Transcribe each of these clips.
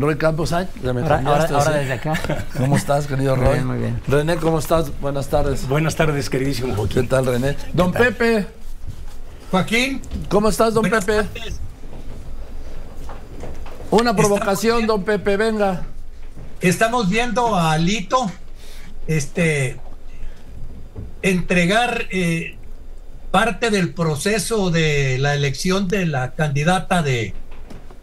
Roy Campos, ¿eh? ahora, desde acá. ¿Cómo estás, querido Roy? Muy bien, muy bien. René, ¿cómo estás? Buenas tardes. Buenas tardes, queridísimo Joaquín. ¿Qué tal, René? Don Pepe. Joaquín. ¿Cómo estás, don Pepe? Una provocación, don Pepe, venga. Estamos viendo a Alito este, entregar eh, parte del proceso de la elección de la candidata de,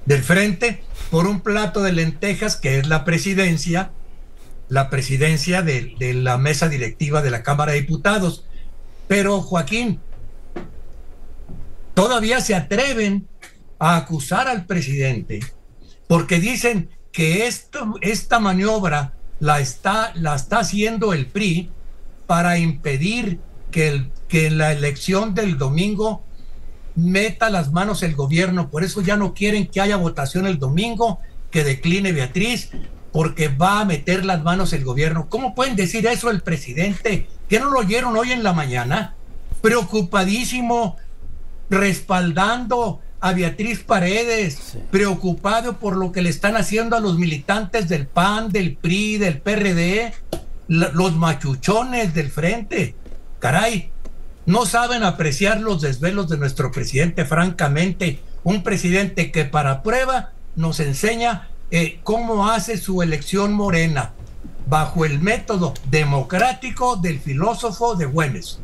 del frente por un plato de lentejas que es la presidencia, la presidencia de, la mesa directiva de la Cámara de Diputados. Pero Joaquín, todavía se atreven a acusar al presidente porque dicen que esto, esta maniobra la está, la está haciendo el PRI para impedir que, el, que en la elección del domingo meta las manos el gobierno. Por eso ya no quieren que haya votación el domingo, que decline Beatriz, porque va a meter las manos el gobierno. ¿Cómo pueden decir eso el presidente? ¿Que no lo oyeron hoy en la mañana? Preocupadísimo, respaldando a Beatriz Paredes, preocupado por lo que le están haciendo a los militantes del PAN, del PRI, del PRD, los machuchones del frente. Caray, no saben apreciar los desvelos de nuestro presidente, francamente. Un presidente que para prueba nos enseña eh, cómo hace su elección morena, bajo el método democrático del filósofo de Güemes.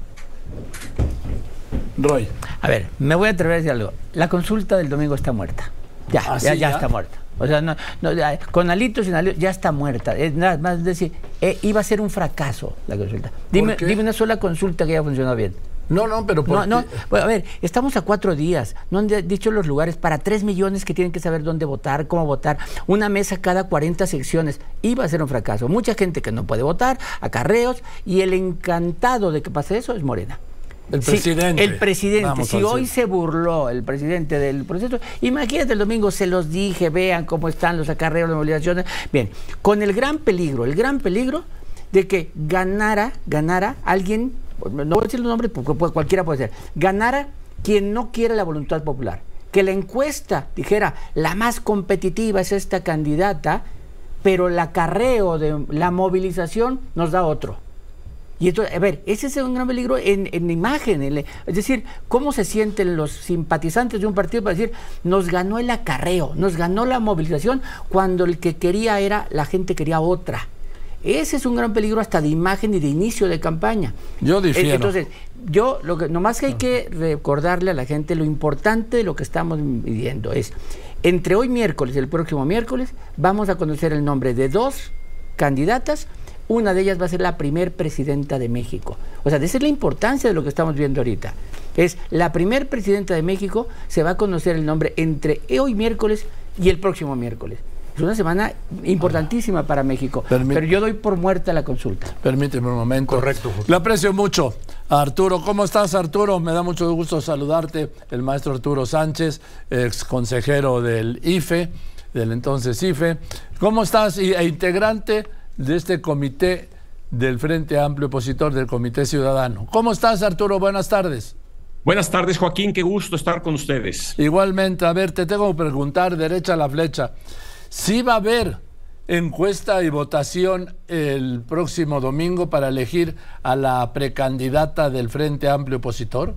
Roy. A ver, me voy a atrever a decir algo. La consulta del domingo está muerta. Ya, ¿Ah, ya, ya, está muerta. O sea, no, con alitos sin alitos ya está muerta. Es nada más decir, eh, iba a ser un fracaso la consulta. Dime, dime una sola consulta que haya funcionado bien. No, no, pero ¿por no, no. a ver, estamos a cuatro días. No han dicho los lugares para tres millones que tienen que saber dónde votar, cómo votar. Una mesa cada 40 secciones. Iba a ser un fracaso. Mucha gente que no puede votar, acarreos, y el encantado de que pase eso es Morena. El presidente. el presidente. si hoy se burló el presidente del proceso, imagínate el domingo, se los dije, vean cómo están los acarreos, las movilizaciones. Bien, con el gran peligro, el gran peligro de que ganara, ganara alguien, no voy a decir el nombre porque cualquiera puede ser, ganara quien no quiere la voluntad popular. Que la encuesta dijera, la más competitiva es esta candidata, pero el acarreo de la movilización nos da otro. Y entonces, a ver, ese es un gran peligro en, en imagen. es decir, cómo se sienten los simpatizantes de un partido para decir, nos ganó el acarreo, nos ganó la movilización, cuando el que quería era, la gente quería otra. Ese es un gran peligro hasta de imagen y de inicio de campaña. Yo eh, difiero. Entonces, yo lo que nomás que hay que recordarle a la gente lo importante de lo que estamos viviendo es entre hoy miércoles y el próximo miércoles vamos a conocer el nombre de dos candidatas una de ellas va a ser la primer presidenta de México. O sea, esa es la importancia de lo que estamos viendo ahorita. Es la primer presidenta de México, se va a conocer el nombre entre hoy miércoles y el próximo miércoles. Es una semana importantísima para México. pero yo doy por muerta la consulta. Permíteme un momento. Correcto. Le aprecio mucho. Arturo, ¿cómo estás, Arturo? Me da mucho gusto saludarte. El maestro Arturo Sánchez, ex consejero del IFE, del entonces IFE. ¿Cómo estás? E integrante de este comité del Frente Amplio Opositor del Comité Ciudadano. ¿Cómo estás, Arturo? Buenas tardes. Buenas tardes, Joaquín. Qué gusto estar con ustedes. Igualmente, a ver, te tengo que preguntar derecha a la flecha. ¿Sí va a haber encuesta y votación el próximo domingo para elegir a la precandidata del Frente Amplio Opositor?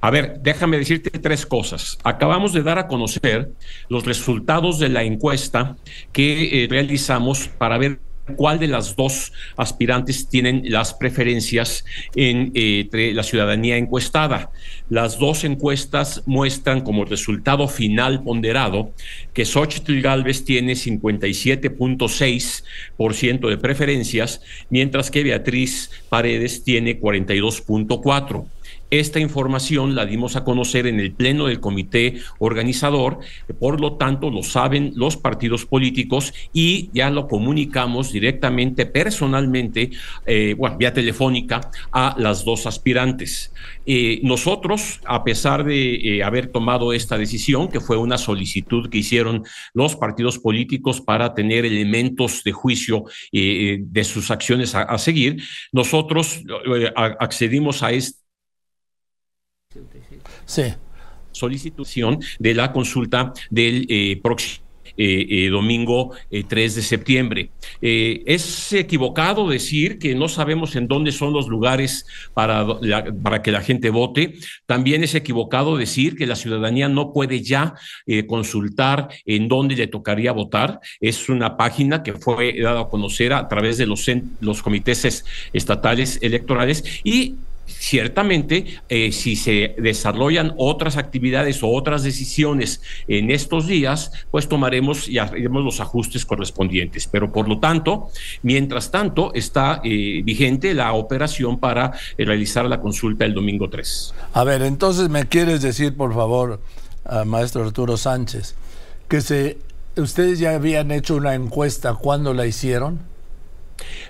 A ver, déjame decirte tres cosas. Acabamos de dar a conocer los resultados de la encuesta que eh, realizamos para ver cuál de las dos aspirantes tienen las preferencias en, eh, entre la ciudadanía encuestada. Las dos encuestas muestran como resultado final ponderado que Xochitl Galvez tiene 57.6% de preferencias, mientras que Beatriz Paredes tiene 42.4%. Esta información la dimos a conocer en el pleno del comité organizador, por lo tanto lo saben los partidos políticos y ya lo comunicamos directamente, personalmente, eh, bueno, vía telefónica, a las dos aspirantes. Eh, nosotros, a pesar de eh, haber tomado esta decisión, que fue una solicitud que hicieron los partidos políticos para tener elementos de juicio de sus acciones a, a seguir, nosotros accedimos a este Sí. De la consulta del eh, próximo domingo 3 de septiembre. es equivocado decir que no sabemos en dónde son los lugares para, para que la gente vote. También es equivocado decir que la ciudadanía no puede ya consultar en dónde le tocaría votar. Es una página que fue dada a conocer a través de los, los comités estatales electorales y ciertamente eh, si se desarrollan otras actividades o otras decisiones en estos días, pues tomaremos y haremos los ajustes correspondientes. Pero por lo tanto, mientras tanto, está eh, vigente la operación para eh, realizar la consulta el domingo 3. A ver, entonces me quieres decir, por favor, maestro Arturo Sánchez, que se, ustedes ya habían hecho una encuesta, ¿cuándo la hicieron?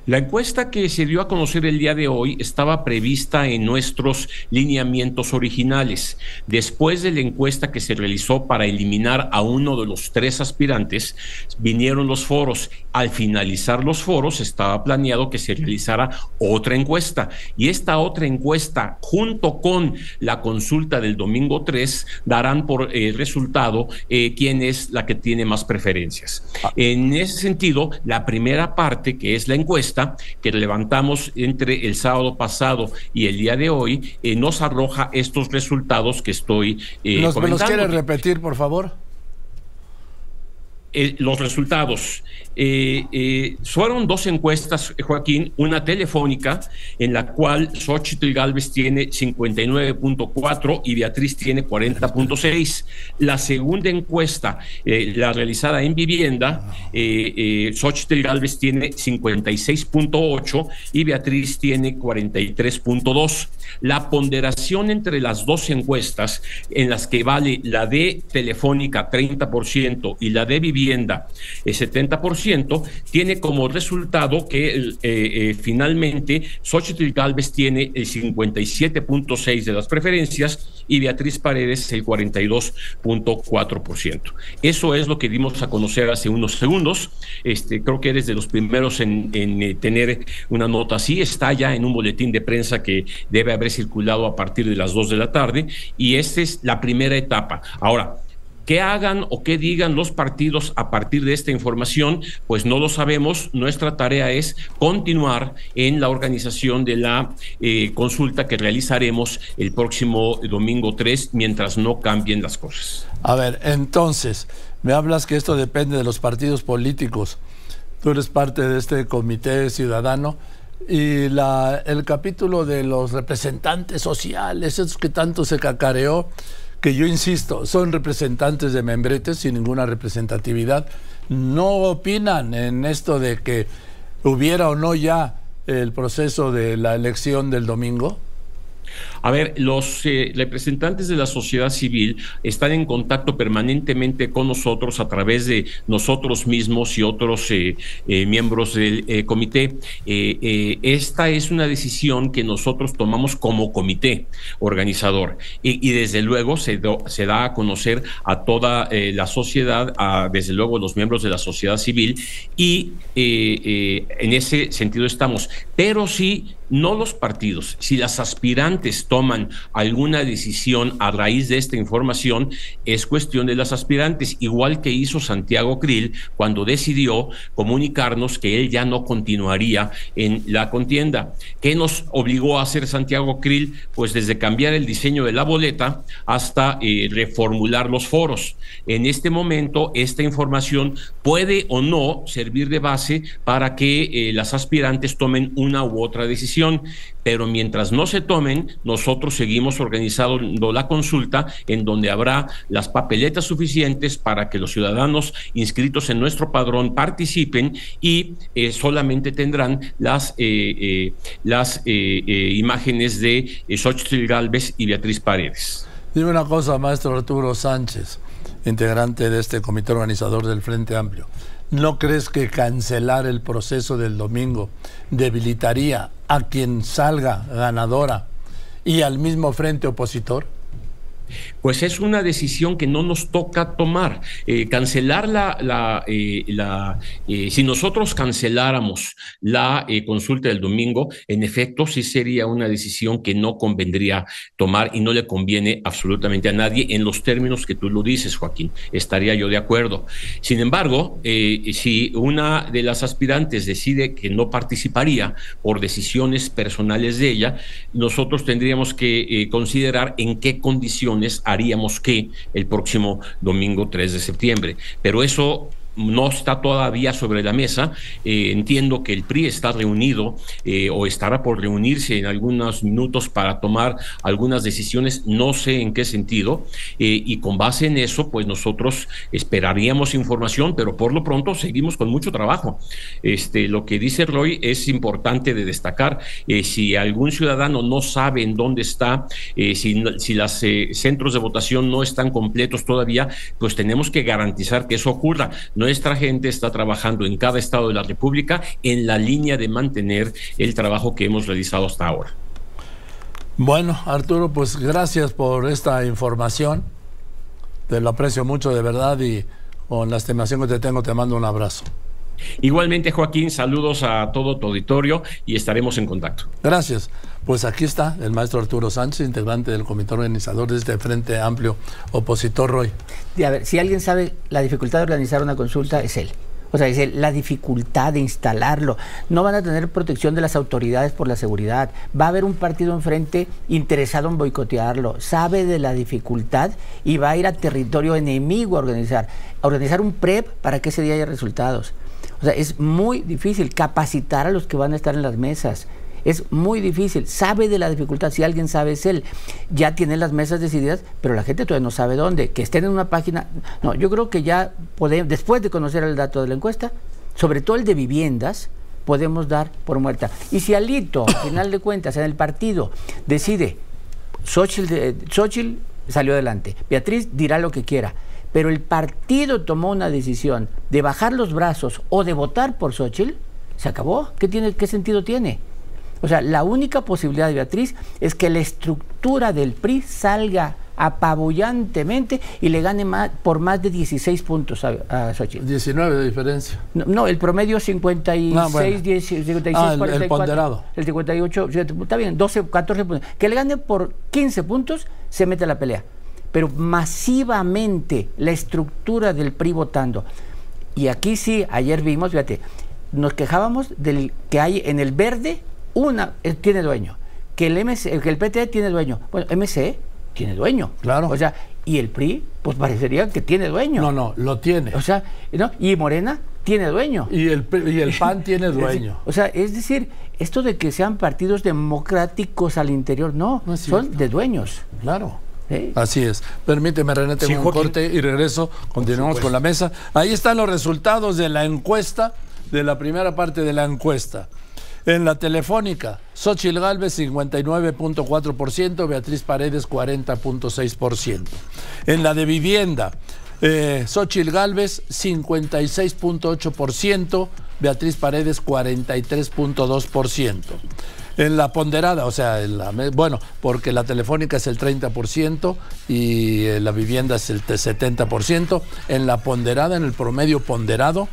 La encuesta que se dio a conocer el día de hoy estaba prevista en nuestros lineamientos originales. Después de la encuesta que se realizó para eliminar a uno de los tres aspirantes, vinieron los foros. Al finalizar los foros estaba planeado que se realizara otra encuesta y esta otra encuesta junto con la consulta del domingo 3 darán por eh, resultado eh, quién es la que tiene más preferencias. Ah. En ese sentido, la primera parte, que es la encuesta que levantamos entre el sábado pasado y el día de hoy, eh, nos arroja estos resultados que estoy eh, ¿Nos, ¿Me los quiere repetir, por favor? Eh, los resultados. Eh, eh, fueron dos encuestas, eh, Joaquín, una telefónica en la cual Xochitl Galvez tiene 59.4 y Beatriz tiene 40.6. La segunda encuesta, la realizada en vivienda, Xochitl Galvez tiene 56.8 y Beatriz tiene 43.2. La ponderación entre las dos encuestas, en las que vale la de telefónica 30% y la de vivienda 70%, tiene como resultado que eh, eh, finalmente Xochitl Galvez tiene el 57.6% de las preferencias y Beatriz Paredes el 42.4%. Eso es lo que dimos a conocer hace unos segundos. Este, creo que eres de los primeros en, en eh, tener una nota así. Está ya en un boletín de prensa que debe haber circulado a partir de las 2 de la tarde y esta es la primera etapa. Ahora, ¿Qué hagan o qué digan los partidos a partir de esta información? Pues no lo sabemos. Nuestra tarea es continuar en la organización de la eh, consulta que realizaremos el próximo domingo 3 mientras no cambien las cosas. A ver, entonces, me hablas que esto depende de los partidos políticos. Tú eres parte de este comité ciudadano y la, el capítulo de los representantes sociales, esos que tanto se cacareó, que yo insisto, son representantes de membretes sin ninguna representatividad, no opinan en esto de que hubiera o no ya el proceso de la elección del domingo? A ver, los eh, representantes de la sociedad civil están en contacto permanentemente con nosotros a través de nosotros mismos y otros eh, eh, miembros del comité. esta es una decisión que nosotros tomamos como comité organizador y, desde luego se, se, da a conocer a toda la sociedad, a, desde luego los miembros de la sociedad civil y en ese sentido estamos. Pero sí no los partidos. Si las aspirantes toman alguna decisión a raíz de esta información, es cuestión de las aspirantes, igual que hizo Santiago Krill cuando decidió comunicarnos que él ya no continuaría en la contienda. ¿Qué nos obligó a hacer Santiago Krill? Pues desde cambiar el diseño de la boleta hasta eh, reformular los foros. En este momento, esta información puede o no servir de base para que eh, las aspirantes tomen una u otra decisión pero mientras no se tomen, nosotros seguimos organizando la consulta en donde habrá las papeletas suficientes para que los ciudadanos inscritos en nuestro padrón participen y eh, solamente tendrán las, eh, eh, las imágenes de Xochitl Galvez y Beatriz Paredes. Dime una cosa, maestro Arturo Sánchez, integrante de este comité organizador del Frente Amplio. ¿No crees que cancelar el proceso del domingo debilitaría a quien salga ganadora y al mismo frente opositor? Pues es una decisión que no nos toca tomar. Eh, cancelar la, la, eh, eh, si nosotros canceláramos la consulta del domingo, en efecto sí sería una decisión que no convendría tomar y no le conviene absolutamente a nadie en los términos que tú lo dices, Joaquín. Estaría yo de acuerdo. Sin embargo, si una de las aspirantes decide que no participaría por decisiones personales de ella, nosotros tendríamos que considerar en qué condiciones haríamos que el próximo domingo 3 de septiembre. Pero eso no está todavía sobre la mesa. Eh, entiendo que el PRI está reunido eh, o estará por reunirse en algunos minutos para tomar algunas decisiones, no sé en qué sentido, eh, y con base en eso, pues nosotros esperaríamos información, pero por lo pronto seguimos con mucho trabajo. Este, lo que dice Roy es importante de destacar. si algún ciudadano no sabe en dónde está, si, si los centros de votación no están completos todavía, pues tenemos que garantizar que eso ocurra. Nuestra gente está trabajando en cada estado de la República en la línea de mantener el trabajo que hemos realizado hasta ahora. Bueno, Arturo, pues gracias por esta información. Te lo aprecio mucho de verdad y con la estimación que te tengo te mando un abrazo. Igualmente, Joaquín, saludos a todo tu auditorio y estaremos en contacto. Gracias. Pues aquí está el maestro Arturo Sánchez, integrante del comité organizador de este Frente Amplio Opositor Roy. a ver, si alguien sabe la dificultad de organizar una consulta, es él. O sea, es la dificultad de instalarlo. No van a tener protección de las autoridades por la seguridad. Va a haber un partido enfrente interesado en boicotearlo. Sabe de la dificultad y va a ir a territorio enemigo a organizar. A organizar un PREP para que ese día haya resultados. O sea, es muy difícil capacitar a los que van a estar en las mesas. Es muy difícil. Sabe de la dificultad. Si alguien sabe es él. Ya tiene las mesas decididas, pero la gente todavía no sabe dónde. Que estén en una página. No, yo creo que ya podemos, después de conocer el dato de la encuesta, sobre todo el de viviendas, podemos dar por muerta. Y si Alito, al final de cuentas, en el partido, decide, Xochitl salió adelante, Beatriz dirá lo que quiera pero el partido tomó una decisión de bajar los brazos o de votar por Xochitl, se acabó. ¿Qué, tiene, qué sentido tiene? O sea, la única posibilidad de Beatriz es que la estructura del PRI salga apabullantemente y le gane más, por más de 16 puntos a, a Xochitl. 19 de diferencia. No, el promedio 56, no, 56, ah, el, ponderado. El 58, está bien, 12, 14 puntos. Que le gane por 15 puntos, se mete a la pelea pero masivamente la estructura del PRI votando. Y aquí sí, ayer vimos, fíjate, nos quejábamos del que hay en el verde, una eh, tiene dueño, que el, MC, que el PT tiene dueño. Bueno, MC tiene dueño. Claro. O sea, y el PRI, pues parecería que tiene dueño. No, no, lo tiene. O sea, ¿no? y Morena tiene dueño. Y el, y el PAN tiene dueño. O sea, es decir, esto de que sean partidos democráticos al interior, no, son de dueños. Claro. Así es. Permíteme, René, tengo un corte y regreso. Continuamos con la mesa. Ahí están los resultados de la encuesta, de la primera parte de la encuesta. En la telefónica, Xochil Galvez 59.4%, Beatriz Paredes 40.6%. En la de vivienda, eh, Xochil Galvez 56.8%, Beatriz Paredes 43.2%. En la ponderada, o sea, bueno, porque la telefónica es el 30% y eh, la vivienda es el 70%. En la ponderada, en el promedio ponderado,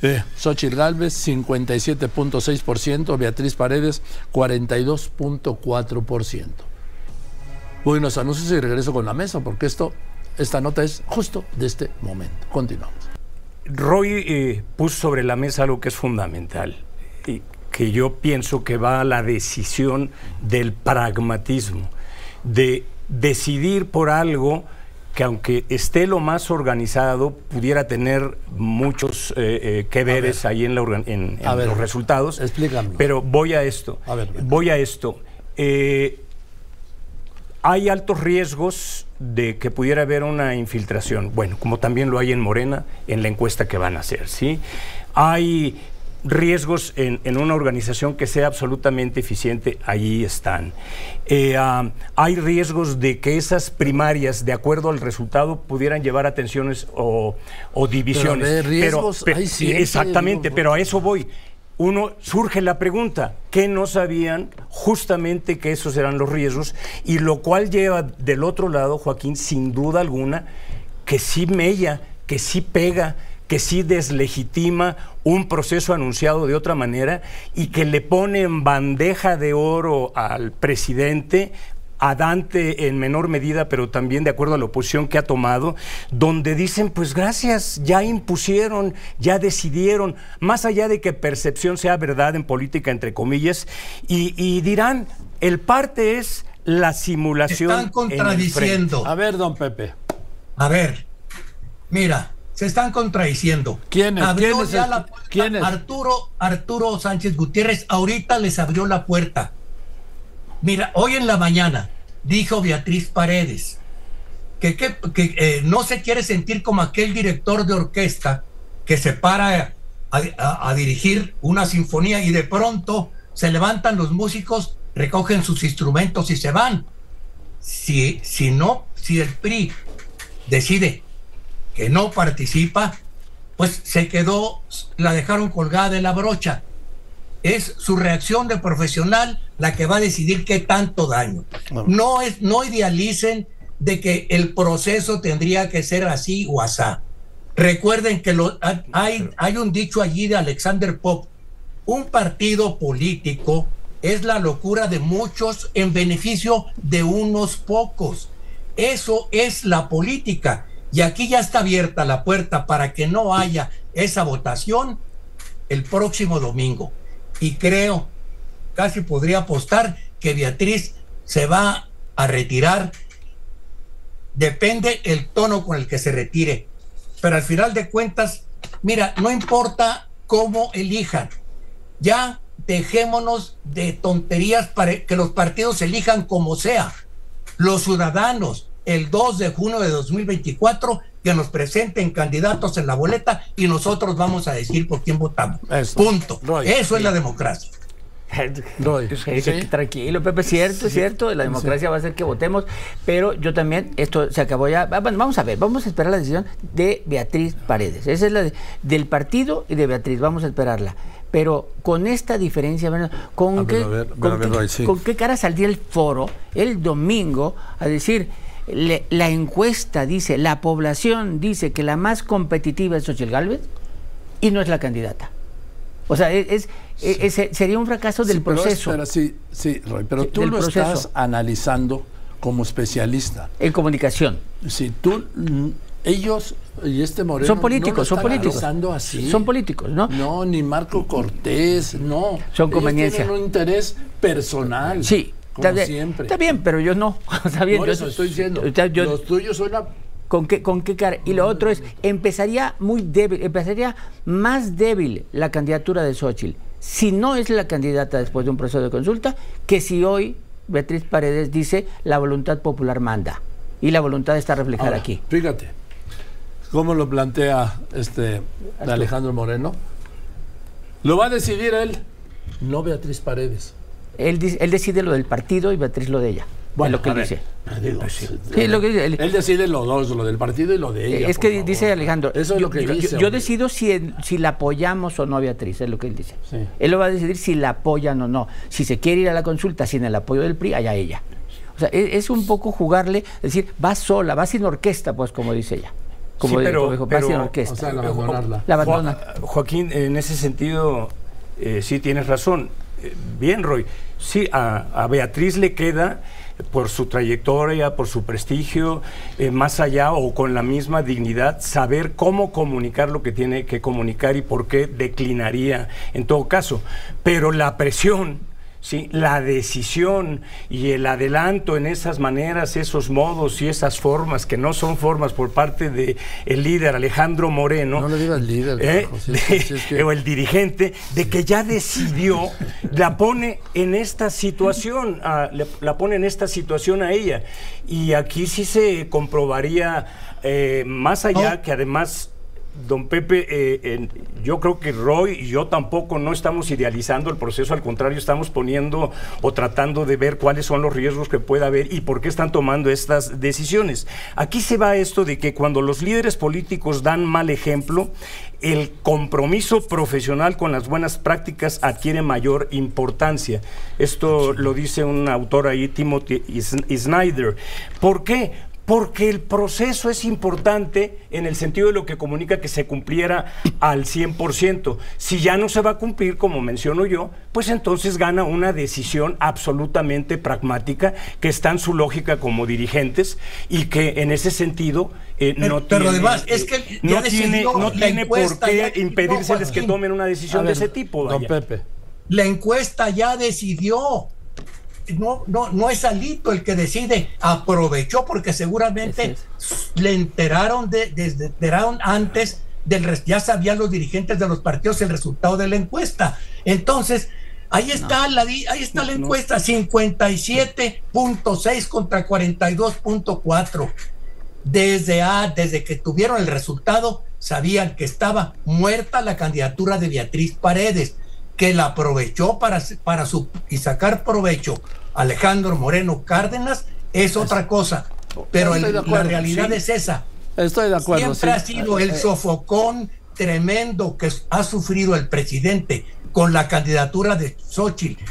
eh, Xochitl Galvez 57.6%, Beatriz Paredes 42.4%. Voy a anuncios y regreso con la mesa porque esto, esta nota es justo de este momento. Continuamos. Roy eh, puso sobre la mesa algo que es fundamental que yo pienso que va a la decisión del pragmatismo, de decidir por algo que aunque esté lo más organizado, pudiera tener muchos eh, eh, que veres ahí en, los resultados. Explícame. Pero voy a esto. voy a esto. Eh, hay altos riesgos de que pudiera haber una infiltración. Bueno, como también lo hay en Morena, en la encuesta que van a hacer, ¿sí? Hay riesgos en, una organización que sea absolutamente eficiente, allí están. Eh, ah, hay riesgos de que esas primarias, de acuerdo al resultado, pudieran llevar a tensiones o, divisiones. Pero, riesgos, exactamente, pero a eso voy. uno surge la pregunta, ¿qué no sabían justamente que esos eran los riesgos? Y lo cual lleva del otro lado, Joaquín, sin duda alguna, que sí mella, que sí pega, que sí deslegitima un proceso anunciado de otra manera y que le pone en bandeja de oro al presidente a Dante en menor medida, pero también de acuerdo a la oposición que ha tomado, donde dicen, pues gracias, ya impusieron, ya decidieron, más allá de que percepción sea verdad en política, entre comillas, y, dirán, el parte es la simulación. Están contradiciendo. A ver, don Pepe. A ver, mira, se están contradiciendo. ¿Quién es? ¿Quién es, Arturo, Arturo Sánchez Gutiérrez ahorita les abrió la puerta Mira, hoy en la mañana dijo Beatriz Paredes que, eh, no se quiere sentir como aquel director de orquesta que se para a, dirigir una sinfonía y de pronto se levantan los músicos, recogen sus instrumentos y se van. Si, si no, si el PRI decide que no participa, pues se quedó, la dejaron colgada de la brocha es su reacción de profesional la que va a decidir qué tanto daño. No, es, no idealicen de que el proceso tendría que ser así o asá. Recuerden que lo, hay, hay un dicho allí de Alexander Pop, un partido político es la locura de muchos en beneficio de unos pocos. Eso es la política. Y aquí ya está abierta la puerta para que no haya esa votación el próximo domingo y creo, casi podría apostar que Beatriz se va a retirar. Depende el tono con el que se retire. Pero al final de cuentas, mira, no importa cómo elijan. Ya dejémonos de tonterías para que los partidos elijan como sea. Los ciudadanos, el 2 de junio de 2024, que nos presenten candidatos en la boleta y nosotros vamos a decir por quién votamos. Punto. Eso es la democracia. Tranquilo, Pepe, cierto, es cierto, la democracia va a ser que votemos, pero yo también, esto se acabó ya, bueno, vamos a ver, vamos a esperar la decisión de Beatriz Paredes, esa es la del partido y de Beatriz, vamos a esperarla, pero con esta diferencia, ¿con, qué, con qué cara saldría el foro el domingo a decir la encuesta dice, la población dice que la más competitiva es Xochitl Galvez y no es la candidata. O sea, es, sería un fracaso del proceso. Pero, sí, sí, Roy, pero tú lo estás analizando como especialista. En comunicación. Sí, tú, mm, ellos y este Moreno son políticos, son políticos. Así. Son políticos, ¿no? No, ni Marco Cortés, no. Son conveniencia. Tienen un interés personal. Sí, está siempre. Está bien, pero yo no. Está bien. Por eso estoy diciendo. los tuyos son la ¿Con qué, ¿Con qué cara? Y lo otro es, empezaría muy débil, empezaría más débil la candidatura de Xochitl, si no es la candidata después de un proceso de consulta, que si hoy Beatriz Paredes dice la voluntad popular manda. Y la voluntad está reflejada aquí. Fíjate, cómo lo plantea este Alejandro Moreno. Lo va a decidir él, no Beatriz Paredes. Él, él decide lo del partido y Beatriz lo de ella. Bueno, lo que dice. él, decide los dos, lo del partido y lo de ella. Es que dice Alejandro, eso es yo, lo que dice, yo, decido si, si la apoyamos o no a Beatriz, es lo que él dice. Él lo va a decidir si la apoyan o no. Si se quiere ir a la consulta sin el apoyo del PRI, allá ella. O sea, es, un poco jugarle, es decir, va sola, va sin orquesta, pues como dice ella. Como pero, dijo, va sin orquesta. O sea, la abandonarla. La abandona. Joaquín, en ese sentido, eh, sí tienes razón. Bien, Roy. Sí, a Beatriz le queda por su trayectoria, por su prestigio, eh, más allá o con la misma dignidad, saber cómo comunicar lo que tiene que comunicar y por qué declinaría en todo caso. Pero la presión ¿sí? la decisión y el adelanto en esas maneras, esos modos y esas formas que no son formas por parte del el líder Alejandro Moreno. No le digas líder, ¿eh? o el dirigente, de que ya decidió, la pone en esta situación, la pone en esta situación a ella. Y aquí sí se comprobaría, eh, más allá que además Don Pepe, eh, yo creo que Roy y yo tampoco no estamos idealizando el proceso, al contrario, estamos poniendo o tratando de ver cuáles son los riesgos que pueda haber y por qué están tomando estas decisiones. Aquí se va esto de que cuando los líderes políticos dan mal ejemplo, el compromiso profesional con las buenas prácticas adquiere mayor importancia. Esto lo dice un autor ahí, Timothy Snyder. ¿Por qué? Porque el proceso es importante en el sentido de lo que comunica que se cumpliera al 100%. Si ya no se va a cumplir, como menciono yo, pues entonces gana una decisión absolutamente pragmática que está en su lógica como dirigentes y que en ese sentido eh, no tiene, además es que no tiene, no tiene por qué impedírseles que tomen una decisión de ese tipo. Don Pepe. La encuesta ya decidió no, no, no es Alito el que decide, aprovechó porque seguramente le enteraron, de, desde, enteraron antes del ya sabían los dirigentes de los partidos el resultado de la encuesta. Entonces, ahí está la ahí está la encuesta 57.6 contra 42.4. Desde a, desde que tuvieron el resultado sabían que estaba muerta la candidatura de Beatriz Paredes que la aprovechó para, para su, y sacar provecho Alejandro Moreno Cárdenas es otra cosa. Pero la realidad es esa. Estoy de acuerdo. Siempre ha sido el eh, sofocón tremendo que ha sufrido el presidente con la candidatura de Xochitl,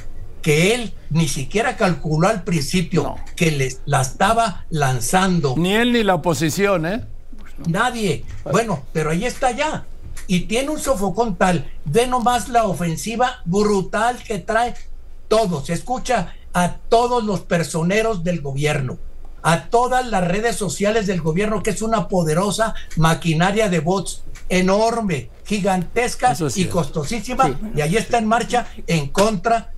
que él ni siquiera calculó al principio que les, la estaba lanzando. Ni él ni la oposición, ¿eh? Nadie. Bueno, pero ahí está ya y tiene un sofocón tal, ve nomás la ofensiva brutal que trae todo, se escucha a todos los personeros del gobierno, a todas las redes sociales del gobierno, que es una poderosa maquinaria de bots enorme, gigantesca y costosísima, y ahí está en marcha en contra,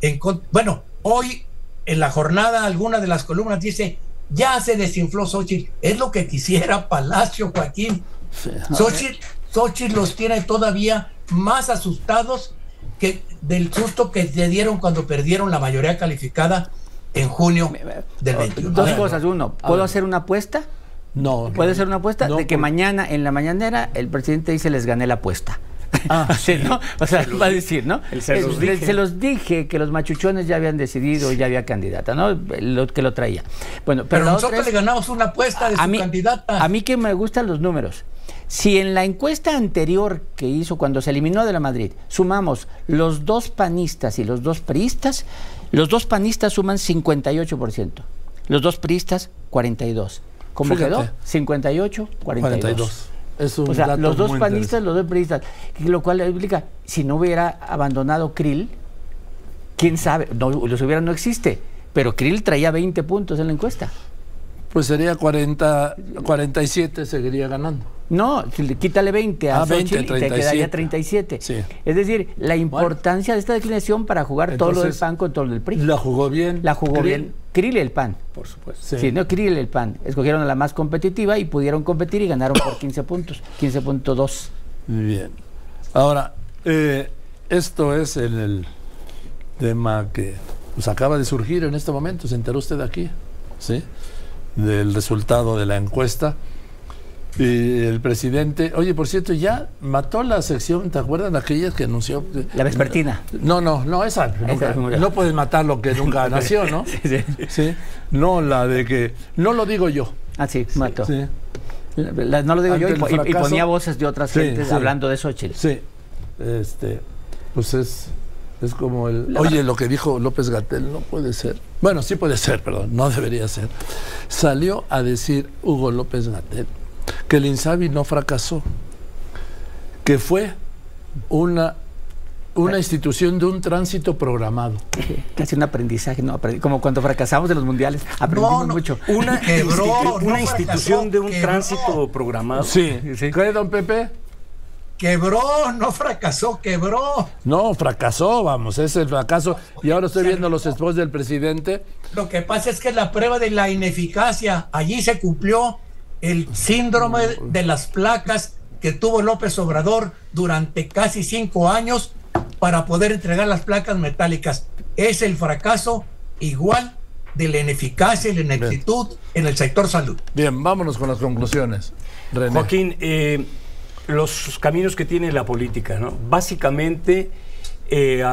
en bueno, hoy en la jornada alguna de las columnas dice, ya se desinfló Xochitl, es lo que quisiera Palacio Joaquín. Xochitl Xochitl los tiene todavía más asustados que del susto que se dieron cuando perdieron la mayoría calificada en junio del 21. Dos cosas. Uno, ¿puedo hacer una apuesta? No. ¿Puede ser una apuesta? de que mañana en la mañanera el presidente dice les gané la apuesta. Ah, sí, ¿no? O sea, va a decir, ¿no? Se los, dije. se los, dije. que los machuchones ya habían decidido y ya había candidata, ¿no? Lo, que lo traía. Bueno, pero, nosotros le ganamos una apuesta de su candidata. A mí que me gustan los números. Si en la encuesta anterior que hizo cuando se eliminó de la Madrid sumamos los dos panistas y los dos priistas, los dos panistas suman 58%, los dos priistas 42%. ¿Cómo quedó? 58, 42. Es un o sea, los dos panistas, los dos priistas, lo cual explica, si no hubiera abandonado Krill, quién sabe, no, los hubiera no existe, pero Krill traía 20 puntos en la encuesta. Pues sería 40, 47, seguiría ganando. No, quítale 20 a ah, 20, te quedaría 37. Es decir, la importancia de esta declinación para jugar todo lo del PAN con todo lo del PRI. La jugó bien. La jugó bien. Krill el PAN. Por supuesto. Sí, no Krill el PAN. Escogieron a la más competitiva y pudieron competir y ganaron por 15 puntos, 15.2. Bien. Ahora, eh, esto es el, tema que pues, acaba de surgir en este momento. ¿Se enteró usted aquí? ¿Sí? Del resultado de la encuesta. Y el presidente, oye, por cierto, ya mató la sección, ¿te acuerdas de aquella que anunció? La vespertina. No, no, no, esa. no puedes matar lo que nunca nació, ¿no? sí, sí. No, la de que, no lo digo yo. Ah, sí, mató. Sí. no lo digo yo y, ponía voces de otras gentes hablando de Xochitl. Sí, este, pues es, es como el... Oye, lo que dijo López Gatel no puede ser. Bueno, sí puede ser, perdón, no debería ser. Salió a decir Hugo López Gatel que el INSABI no fracasó, que fue una, una institución de un tránsito programado. Casi un aprendizaje, ¿no? Como cuando fracasamos en los mundiales, aprendimos mucho. Una, una institución de un tránsito programado. Sí, sí. ¿Qué, don Pepe? Quebró, no fracasó, quebró. No, fracasó, vamos, es el fracaso. Y ahora estoy viendo los esposos del presidente. Lo que pasa es que la prueba de la ineficacia allí se cumplió el síndrome de las placas que tuvo López Obrador durante casi cinco años para poder entregar las placas metálicas. Es el fracaso igual de la ineficacia y la ineptitud en el sector salud. Bien, vámonos con las conclusiones. Joaquín, eh, los caminos que tiene la política, ¿no? Básicamente, eh,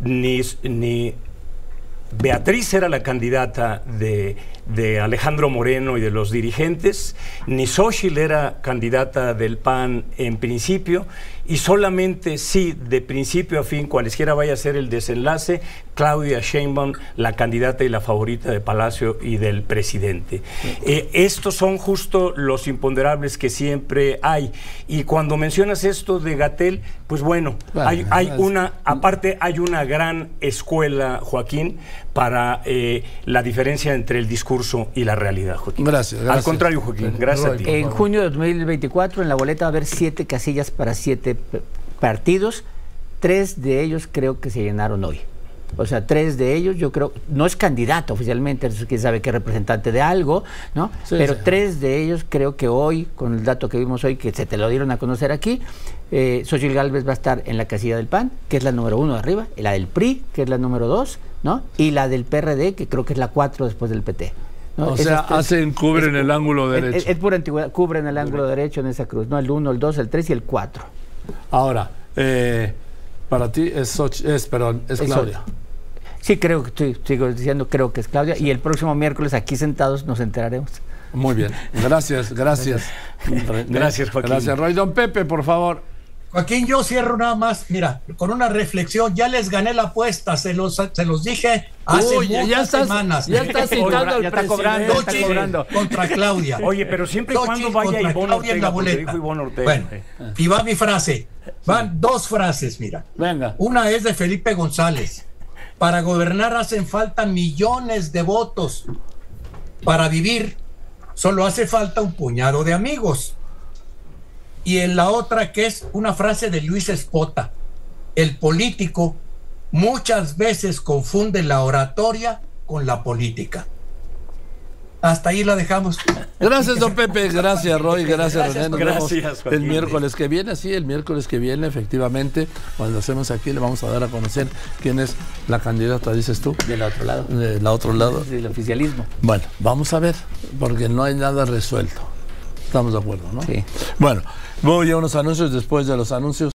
ni, ni Beatriz era la candidata de, Alejandro Moreno y de los dirigentes, ni Xochitl era candidata del PAN en principio, y solamente si de principio a fin, cualesquiera vaya a ser el desenlace, Claudia Sheinbaum, la candidata y la favorita de Palacio y del presidente. Eh, estos son justo los imponderables que siempre hay. Y cuando mencionas esto de Gatel, pues bueno, hay, hay una, aparte hay una gran escuela, Joaquín, para eh, la diferencia entre el discurso y la realidad, Joaquín. Gracias, Al contrario, Joaquín, gracias a ti. En junio de 2024 en la boleta va a haber siete casillas para siete partidos, tres de ellos creo que se llenaron hoy. O sea, tres de ellos, yo creo, no es candidato oficialmente, quién sabe qué representante de algo, ¿no? Pero tres de ellos creo que hoy, con el dato que vimos hoy, que se te lo dieron a conocer aquí, eh, Xochitl Galvez va a estar en la casilla del PAN, que es la número uno de arriba, la del PRI, que es la número dos, ¿no? Y la del PRD, que creo que es la cuatro después del PT. O sea, hacen, cubren el ángulo derecho. Es, pura antigüedad, cubren el ángulo derecho en esa cruz, ¿no? El 1, el 2, el 3 y el 4. Ahora, eh, para ti es, es, perdón, es Claudia. Sí, creo que estoy, sigo diciendo, creo que es Claudia. Y el próximo miércoles aquí sentados nos enteraremos. Muy bien. Gracias, gracias. Gracias, Joaquín. Gracias, Roy. Don Pepe, por favor. Joaquín, yo cierro nada más, mira, con una reflexión, ya les gané la apuesta, se los, se los dije hace Uy, muchas semanas. Ya está citando ya está cobrando, está cobrando. contra Claudia. Oye, pero siempre y cuando vaya Ivonne Ortega, en la boleta. Bueno, y va mi frase. Van dos frases, mira. Venga. Una es de Felipe González. Para gobernar hacen falta millones de votos. Para vivir solo hace falta un puñado de amigos. Y en la otra que es una frase de Luis Espota. El político muchas veces confunde la oratoria con la política. Hasta ahí la dejamos. Gracias, don Pepe. Gracias, Roy. Gracias, René. gracias, el miércoles que viene. Sí, el miércoles que viene, efectivamente, cuando hacemos aquí, le vamos a dar a conocer quién es la candidata, dices tú. Del otro lado. Del otro lado. Del oficialismo. Bueno, vamos a ver, porque no hay nada resuelto. Estamos de acuerdo, ¿no? Sí. Bueno, voy a unos anuncios después de los anuncios.